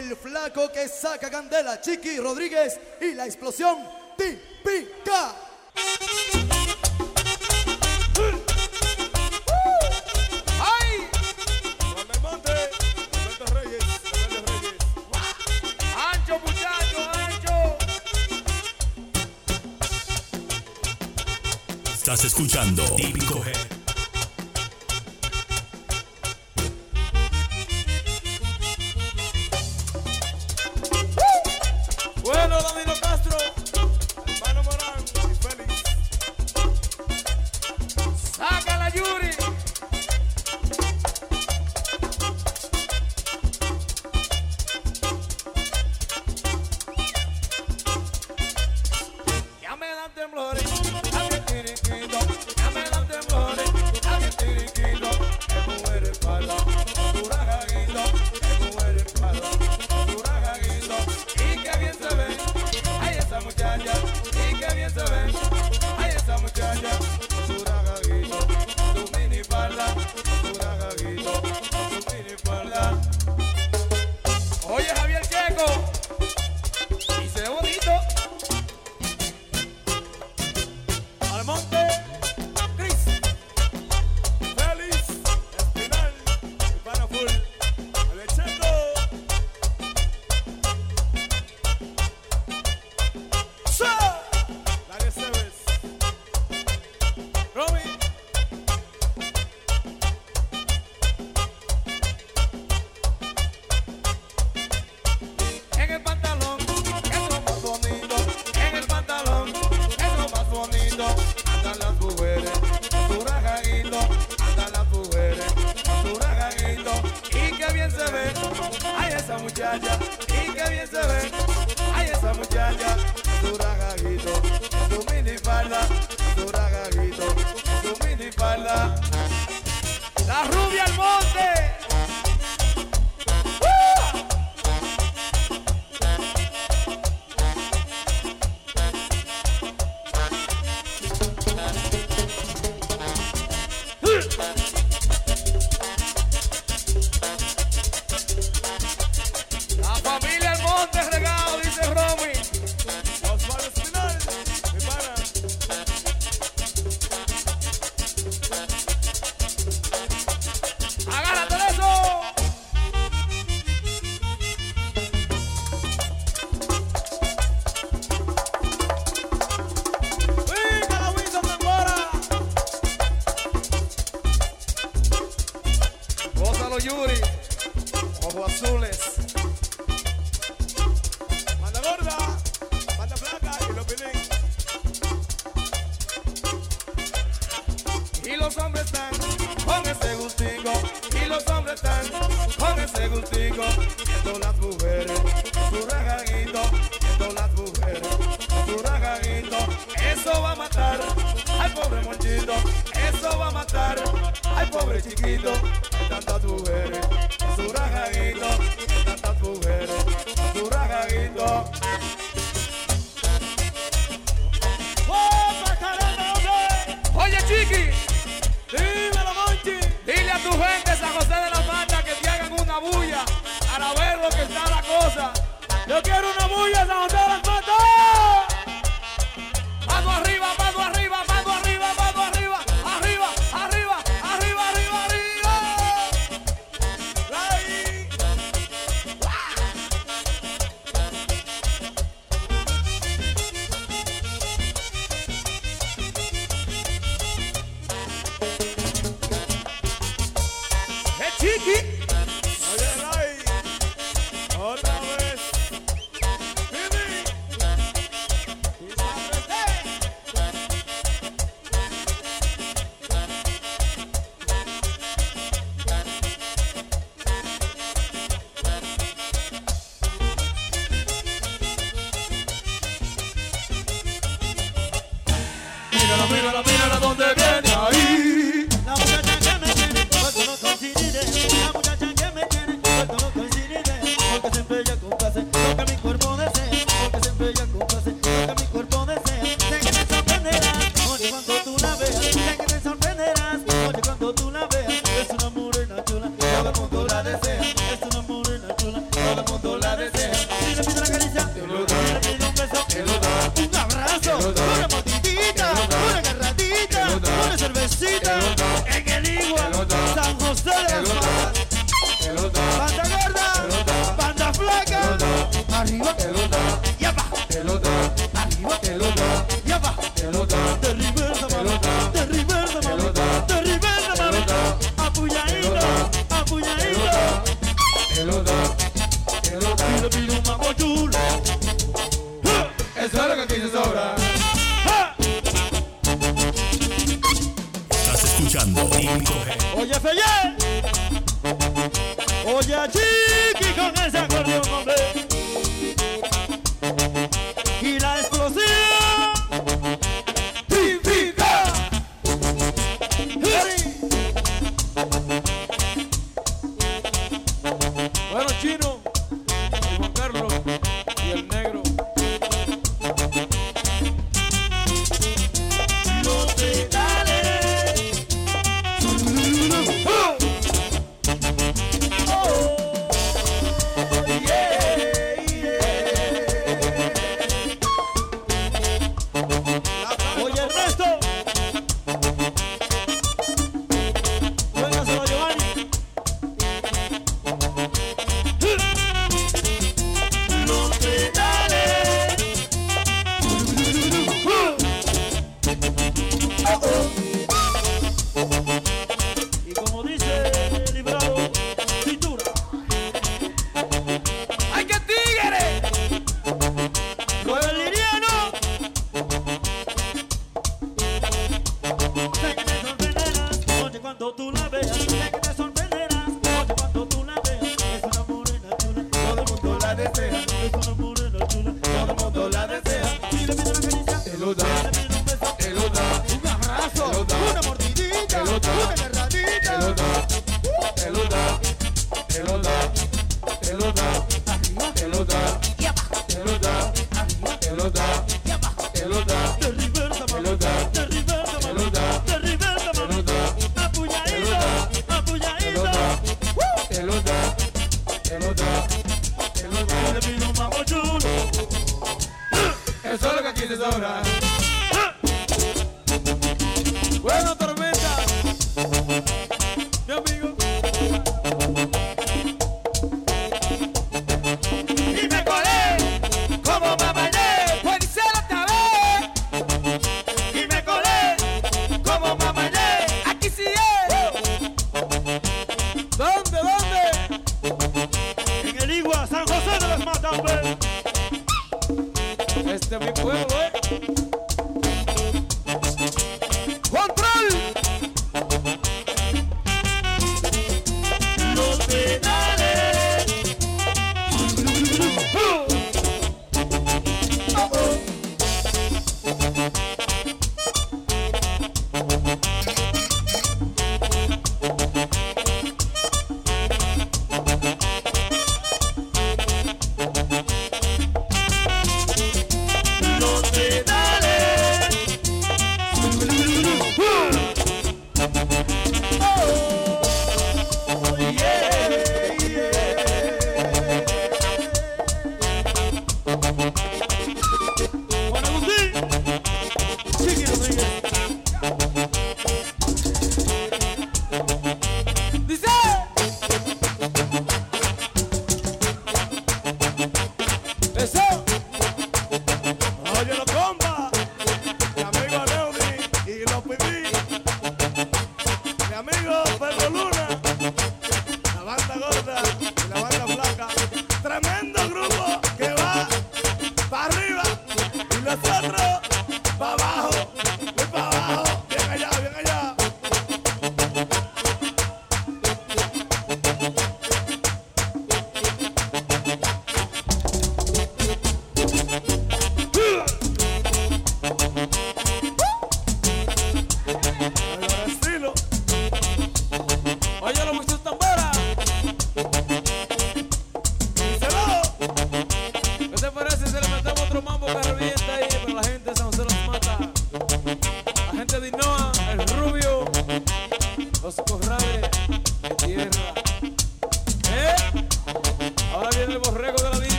el flaco que saca candela, Chiqui Rodríguez y la explosión típica. Estás escuchando Típico míralo, míralo, míralo donde viene.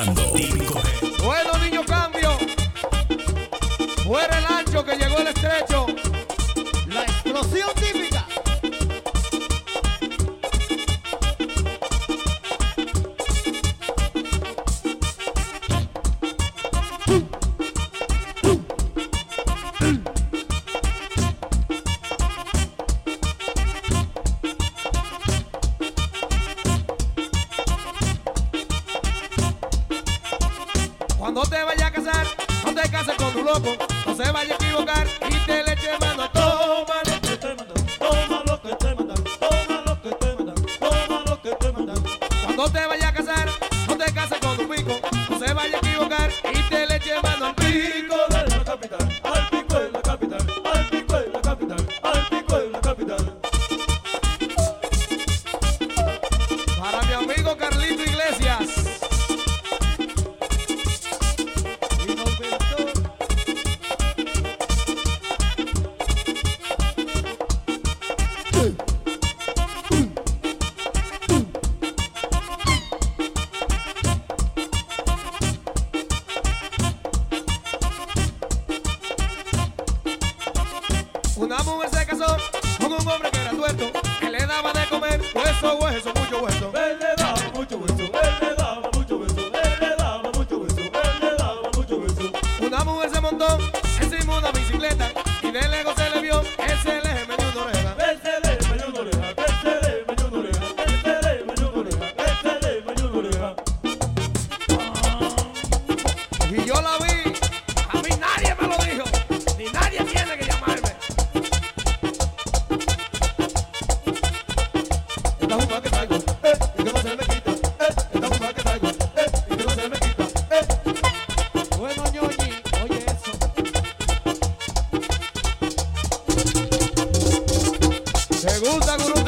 Escuchando. Típico gusta Gurú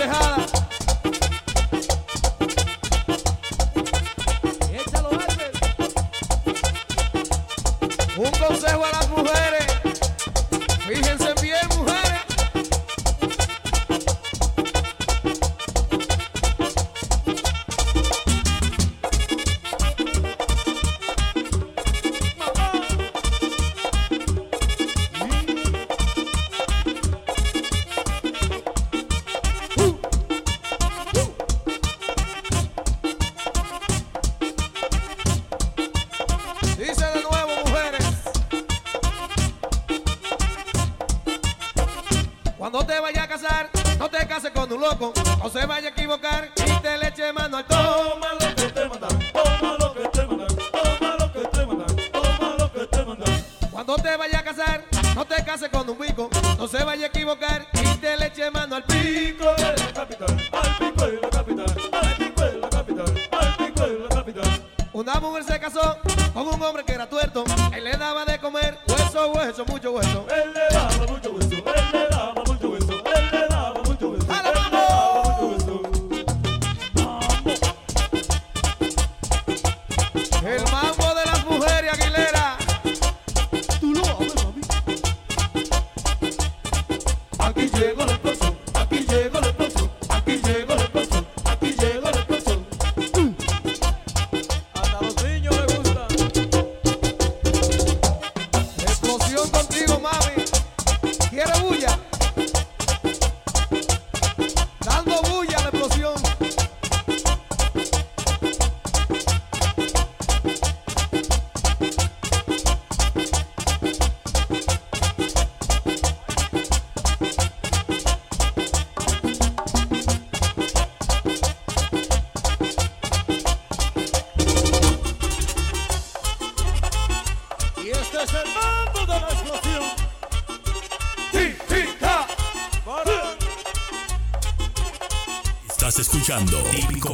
Estás escuchando Típico.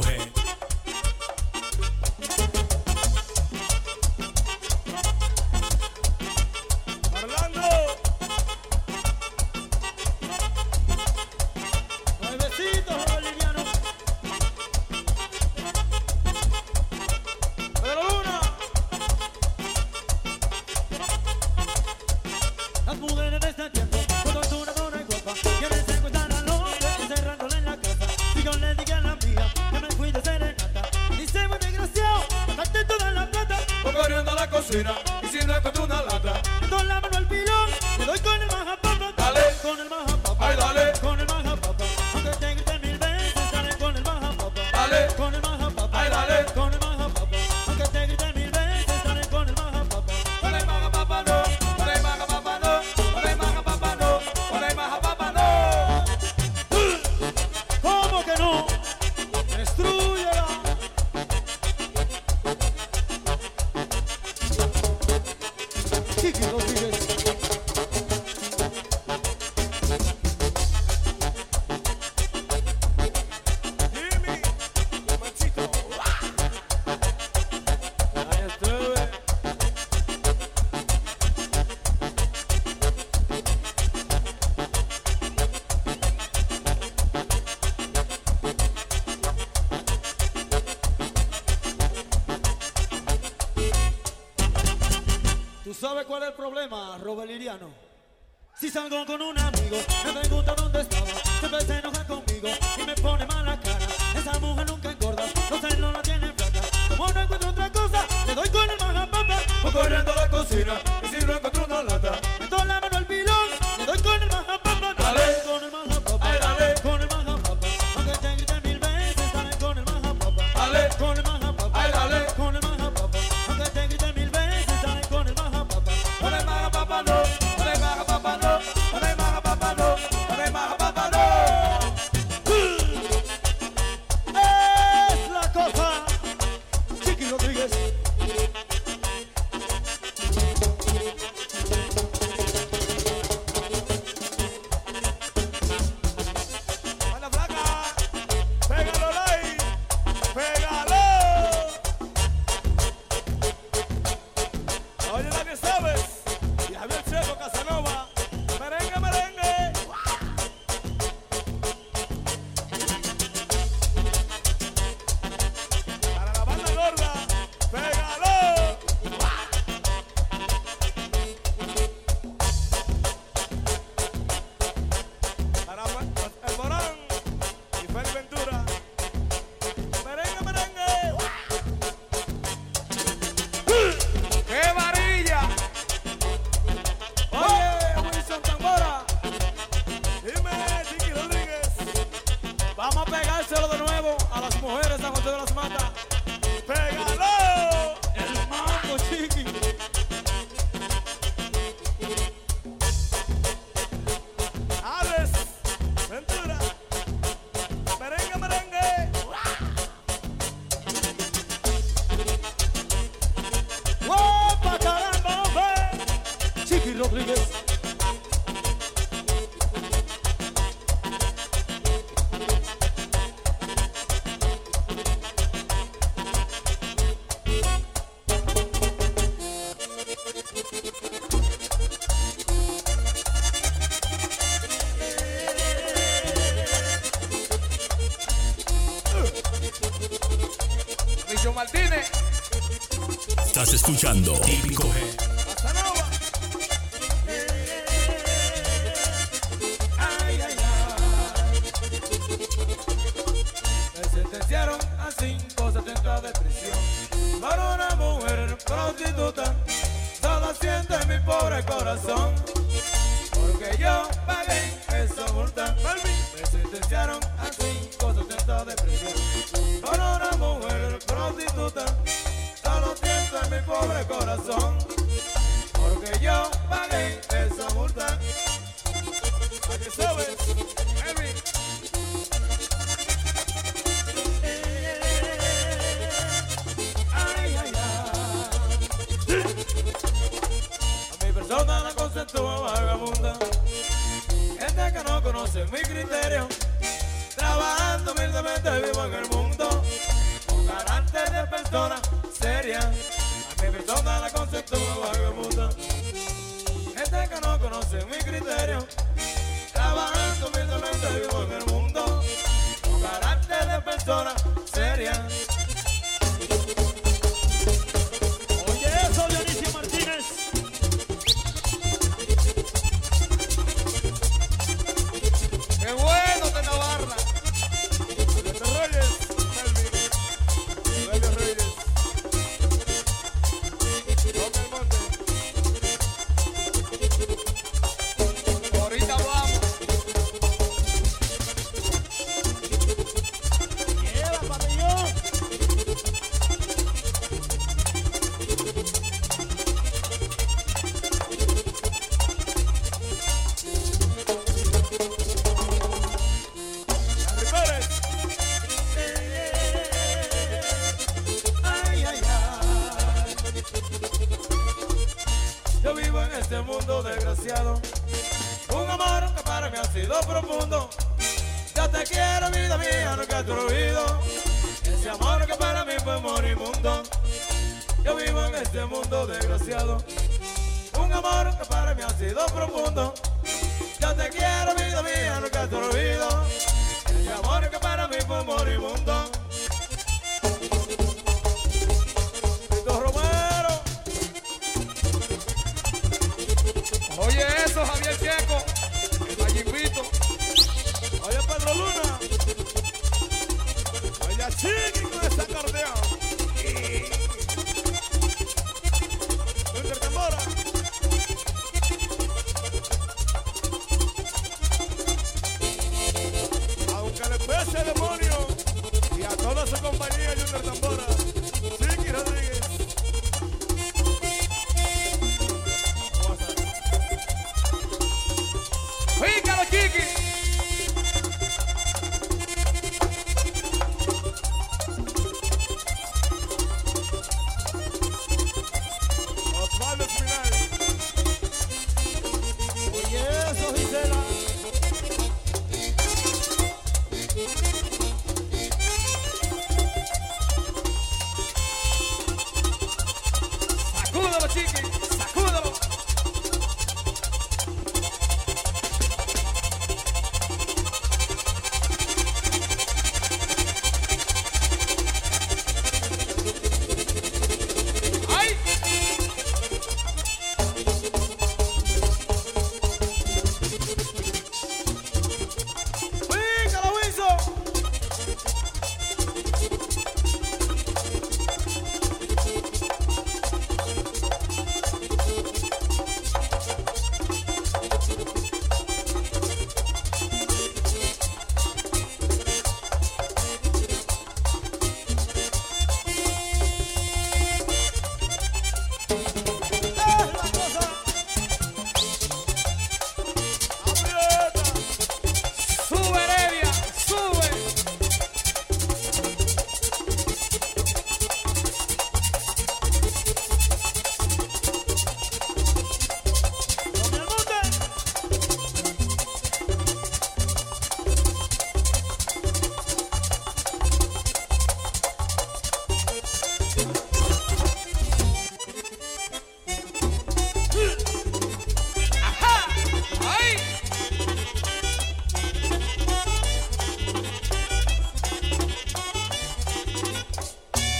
escuchando pobre corazón, porque yo pagué esa multa. Porque sube, Henry. Ay. A mi persona la consentúa vagabunda, gente que no conoce mi criterio.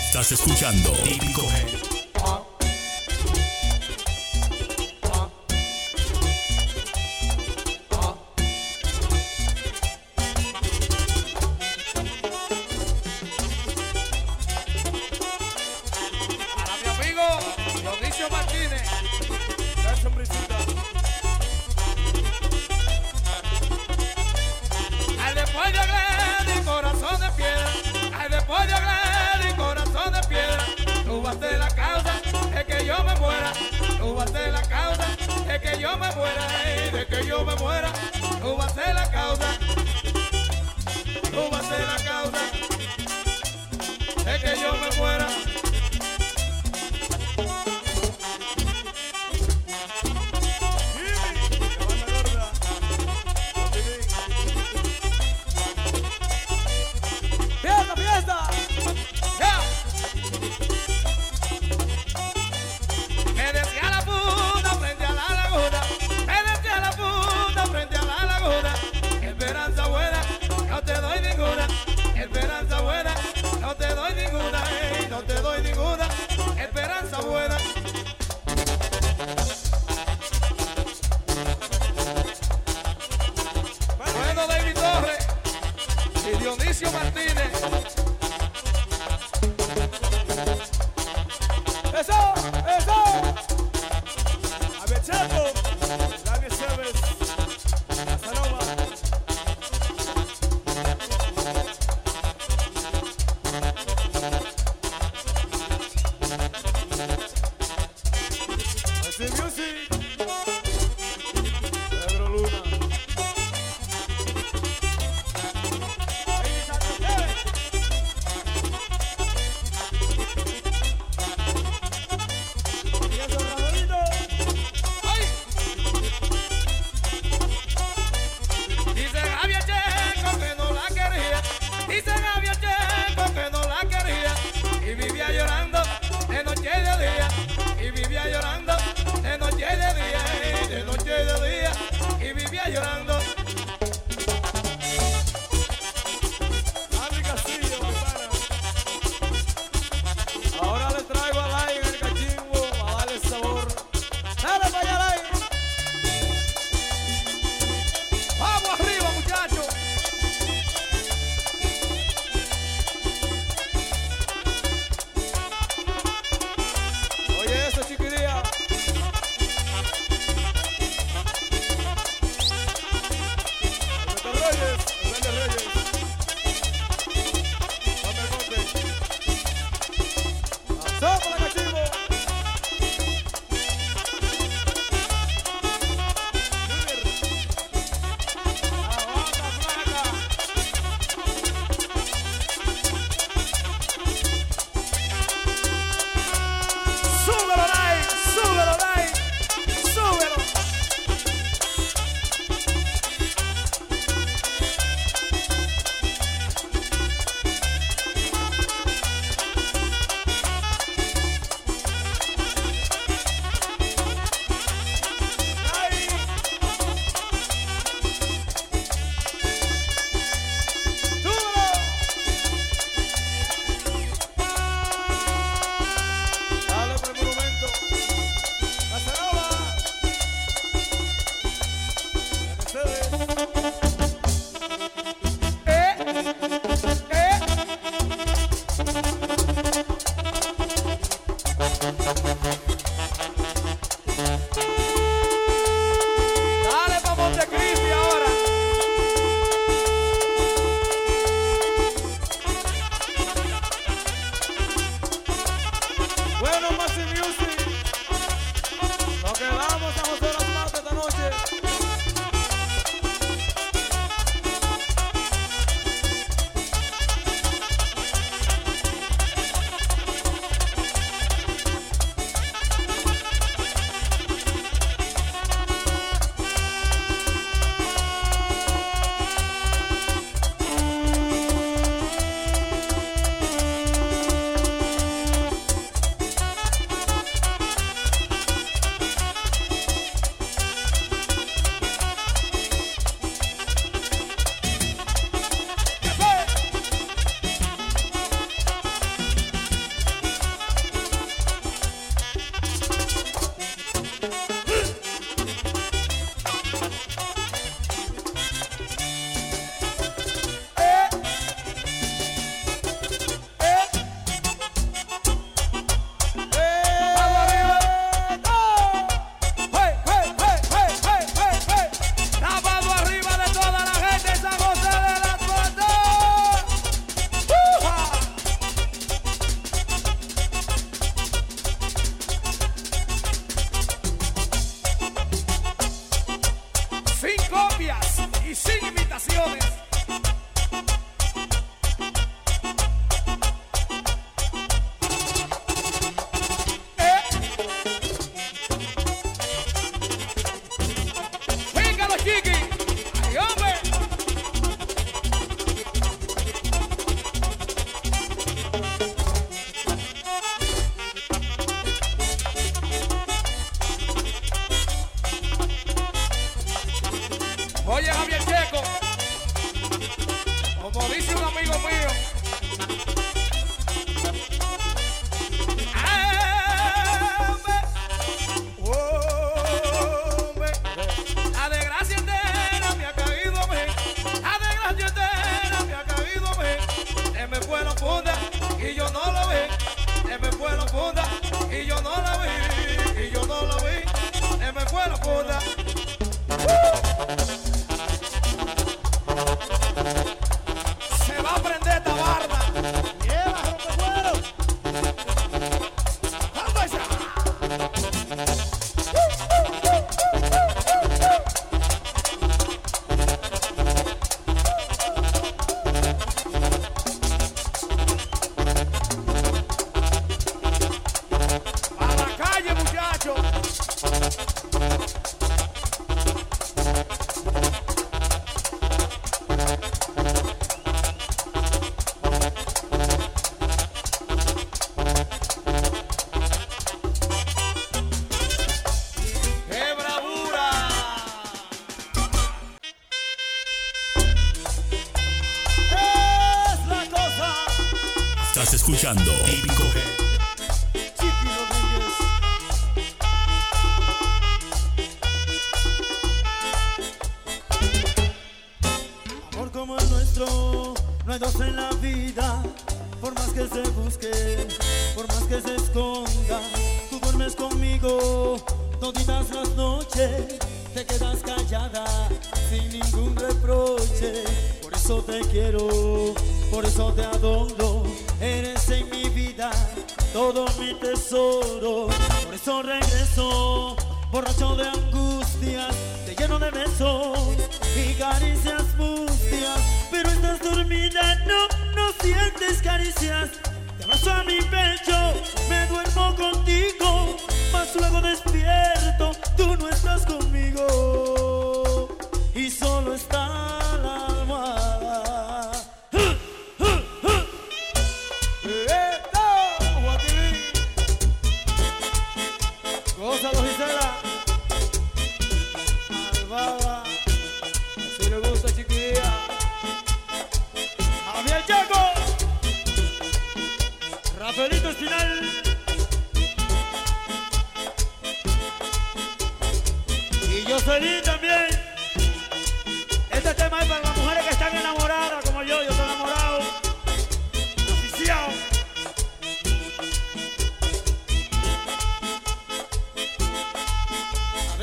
Estás escuchando.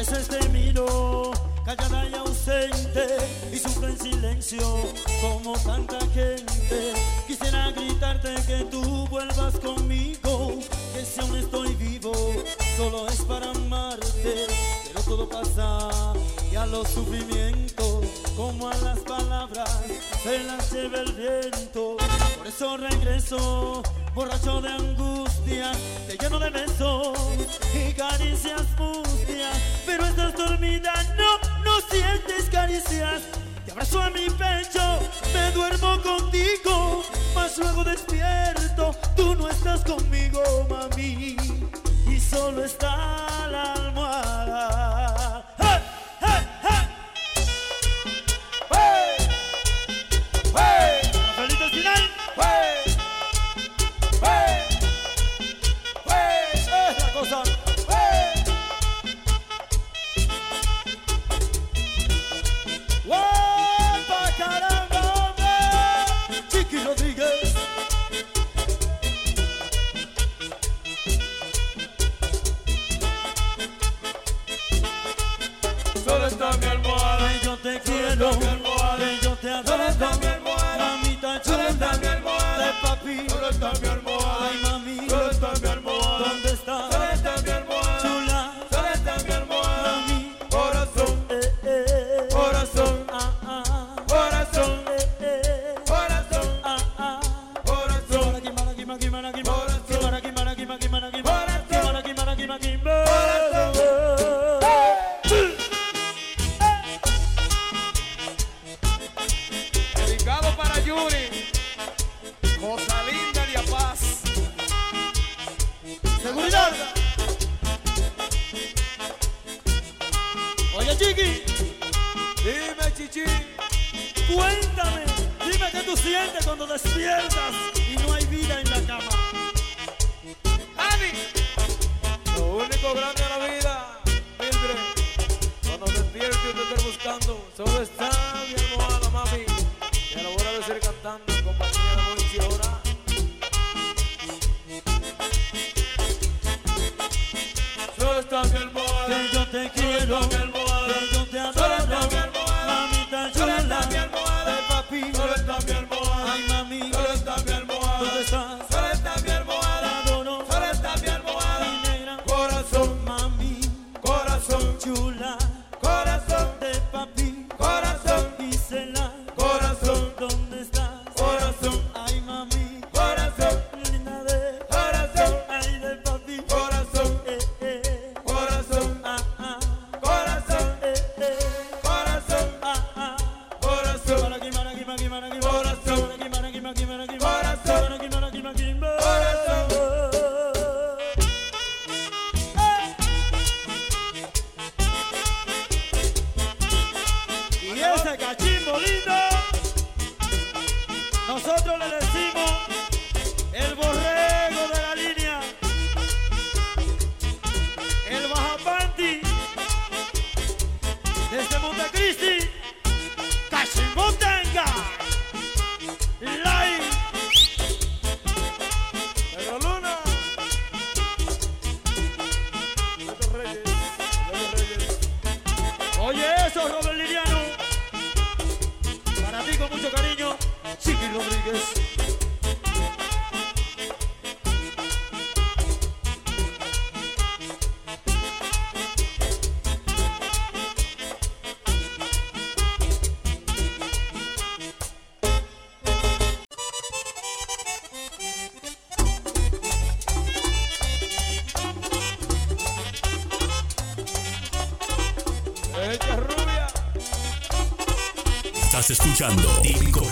veces te este miro callada y ausente y sufro en silencio como tanta gente. Quisiera gritarte que tú vuelvas conmigo, que si aún estoy vivo, solo es para amarte. Pero todo pasa y a los sufrimientos, como a las palabras, se las lleva el viento. Por eso regreso borracho de angustia, te lleno de besos y caricias mustias, pero estás dormida, no, no sientes caricias. Te abrazo a mi pecho, me duermo contigo, mas luego despierto, tú no estás conmigo, mami, y solo está la alma. Todo está escuchando. Típico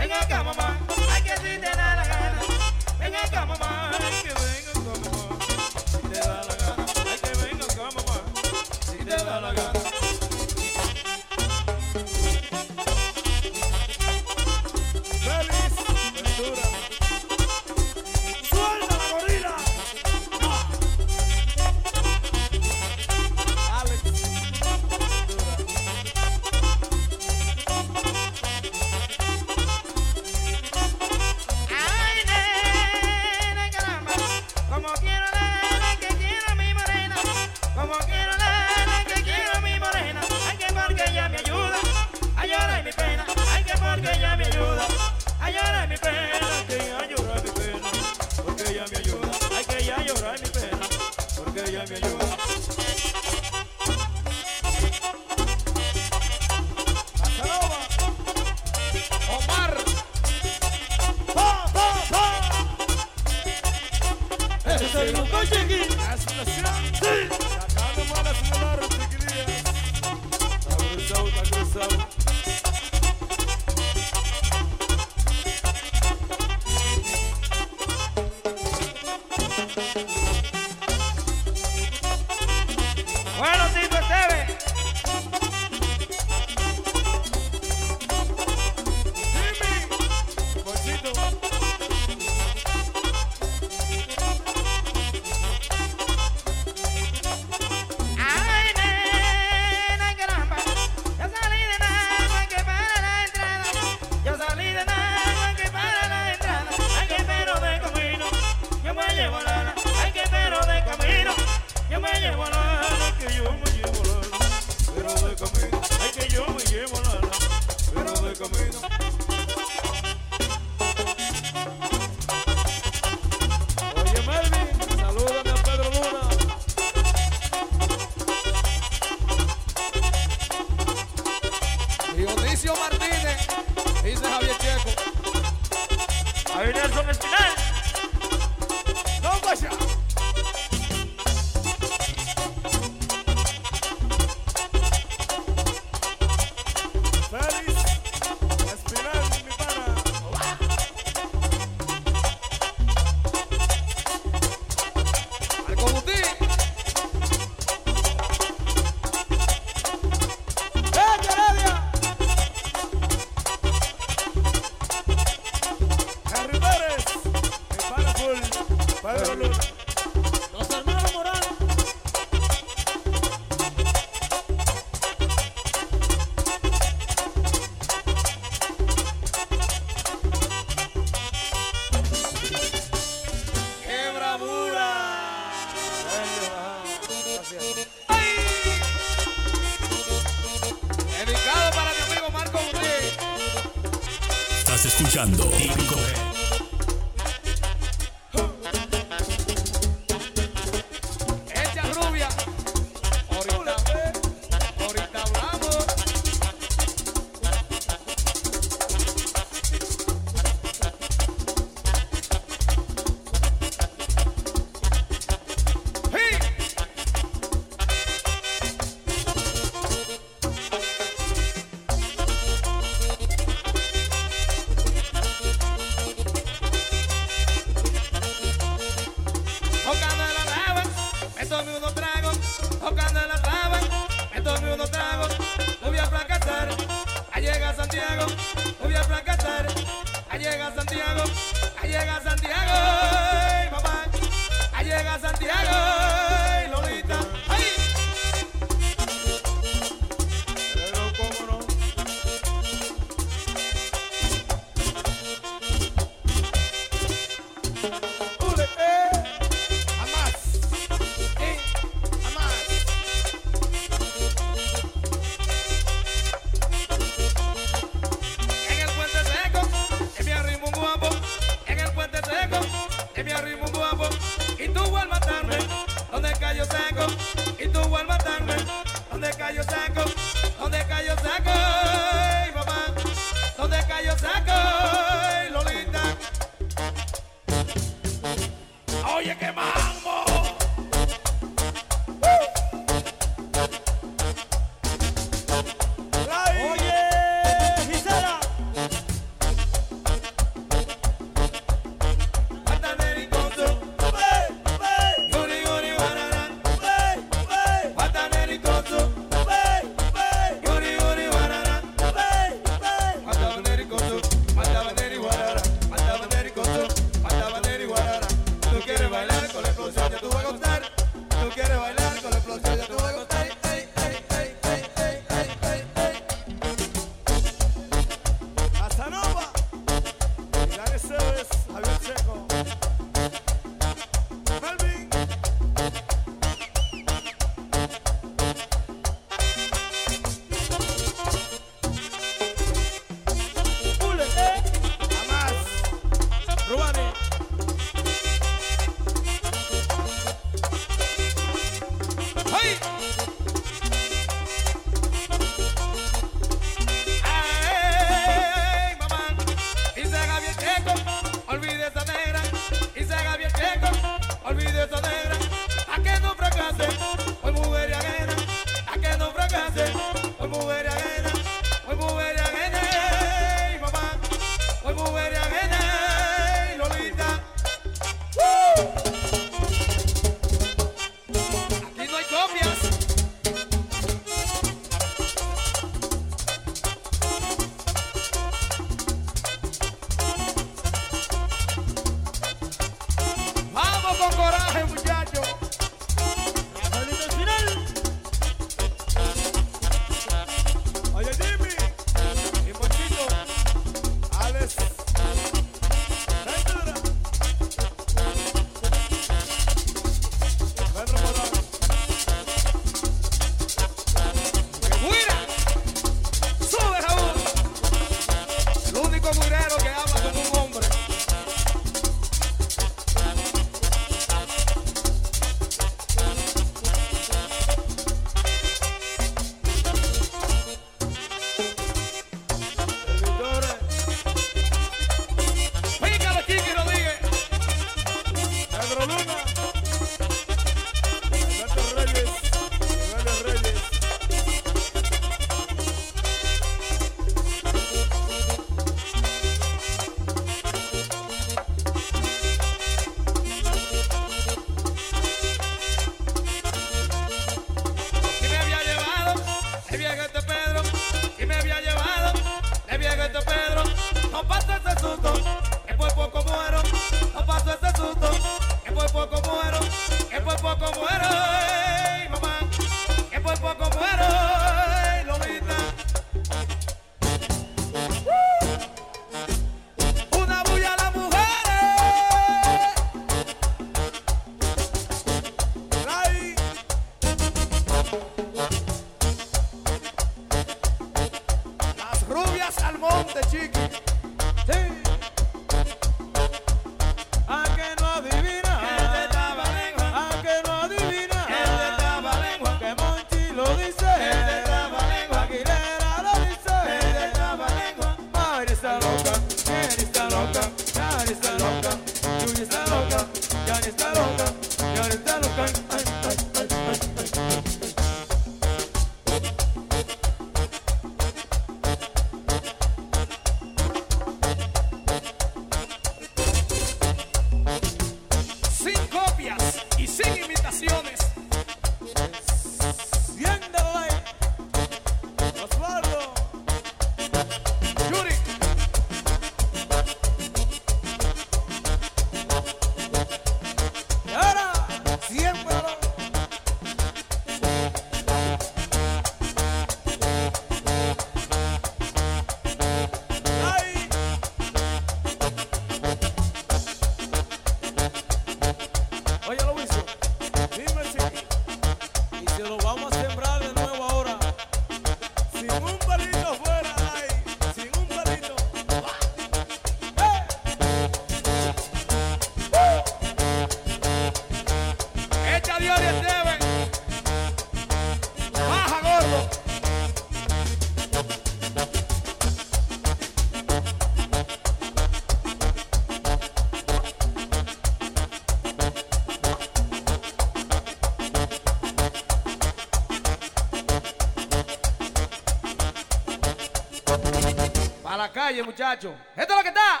calle, muchachos. Esto es lo que está.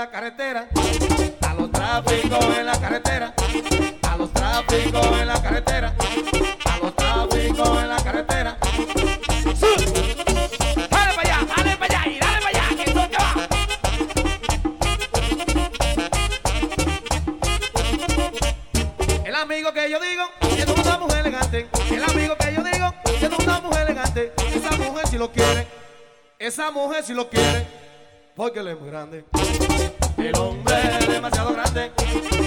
la carretera, a los tráficos en la carretera, a los tráficos en la carretera, a los tráficos en la carretera. Dale para allá, para allá y para allá. El amigo que yo digo, que es una mujer elegante, el amigo que yo digo, que es una mujer elegante, esa mujer si lo quiere, esa mujer si lo quiere, porque él es muy grande demasiado grande.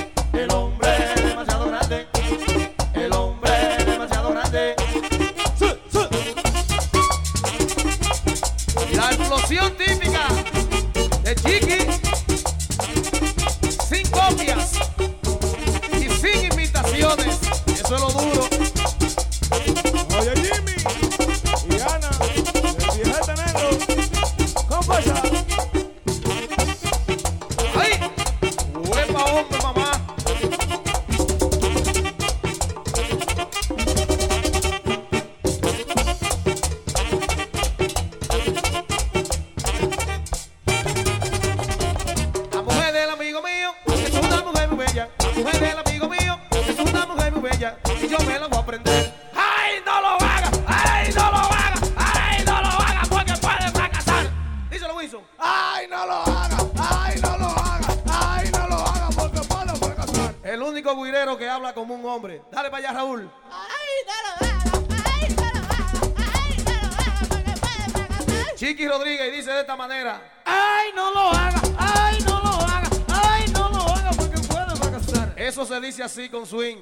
así con swing.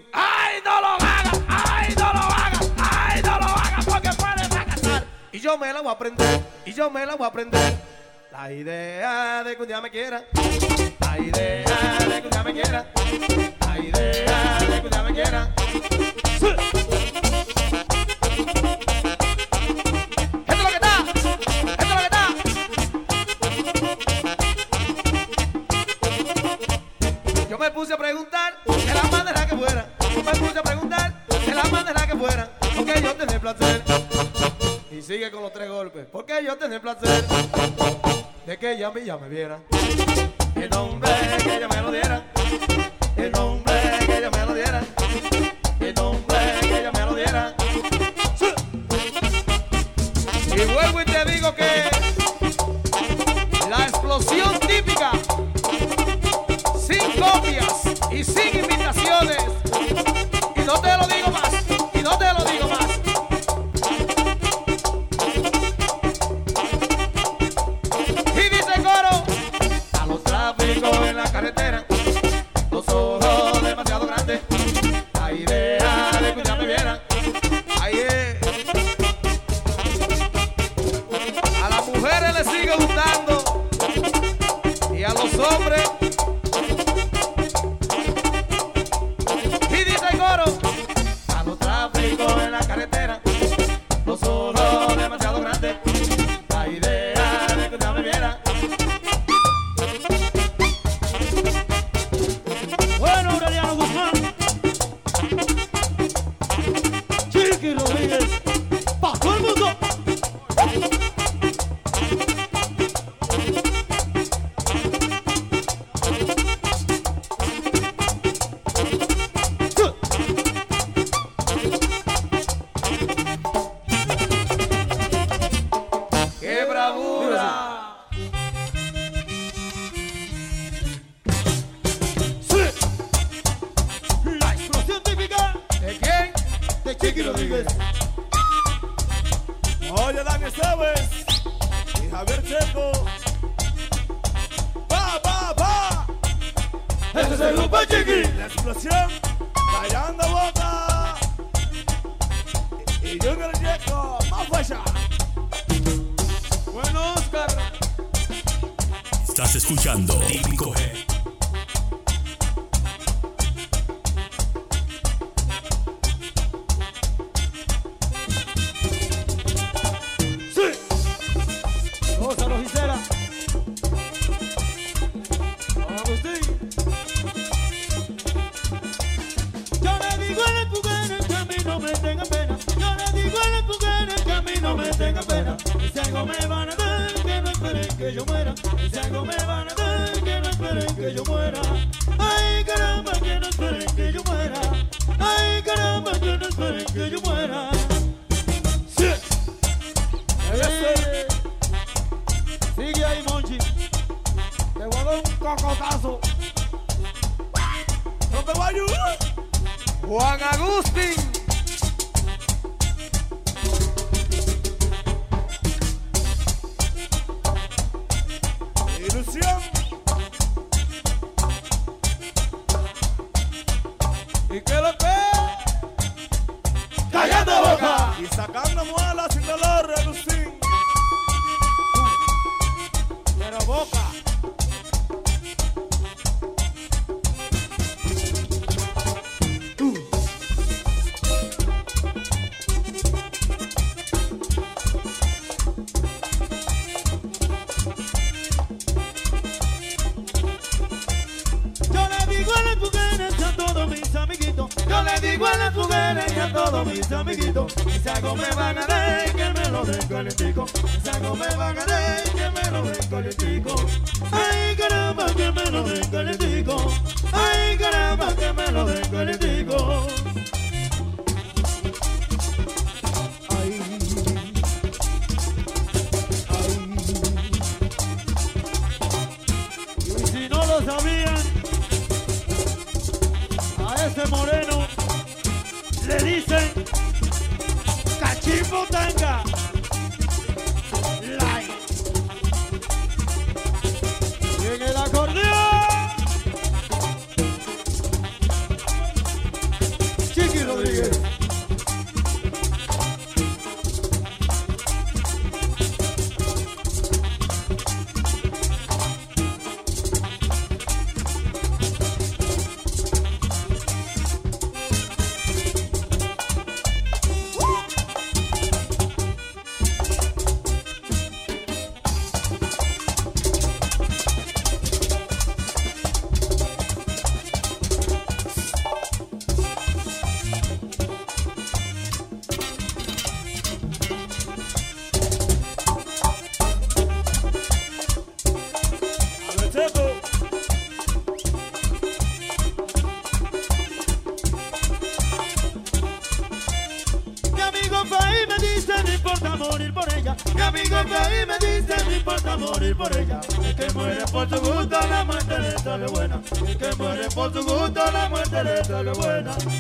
y sin invitaciones. buena, buena.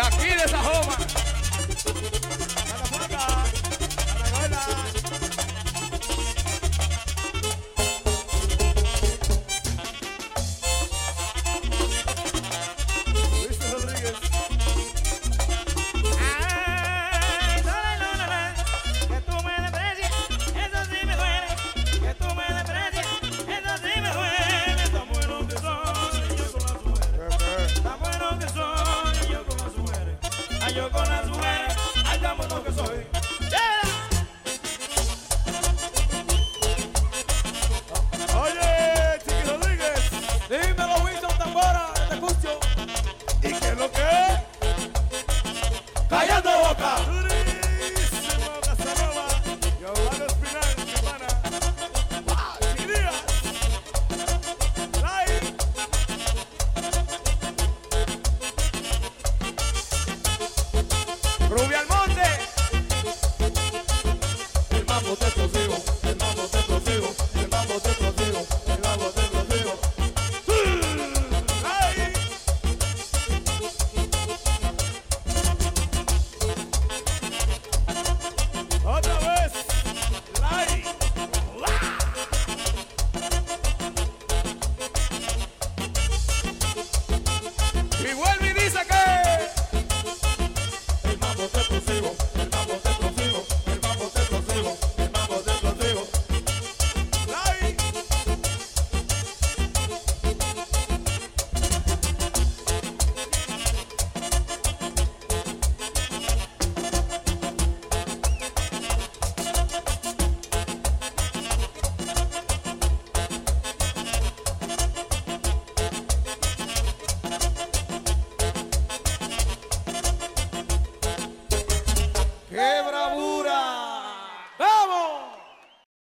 Aquí de Sajoma.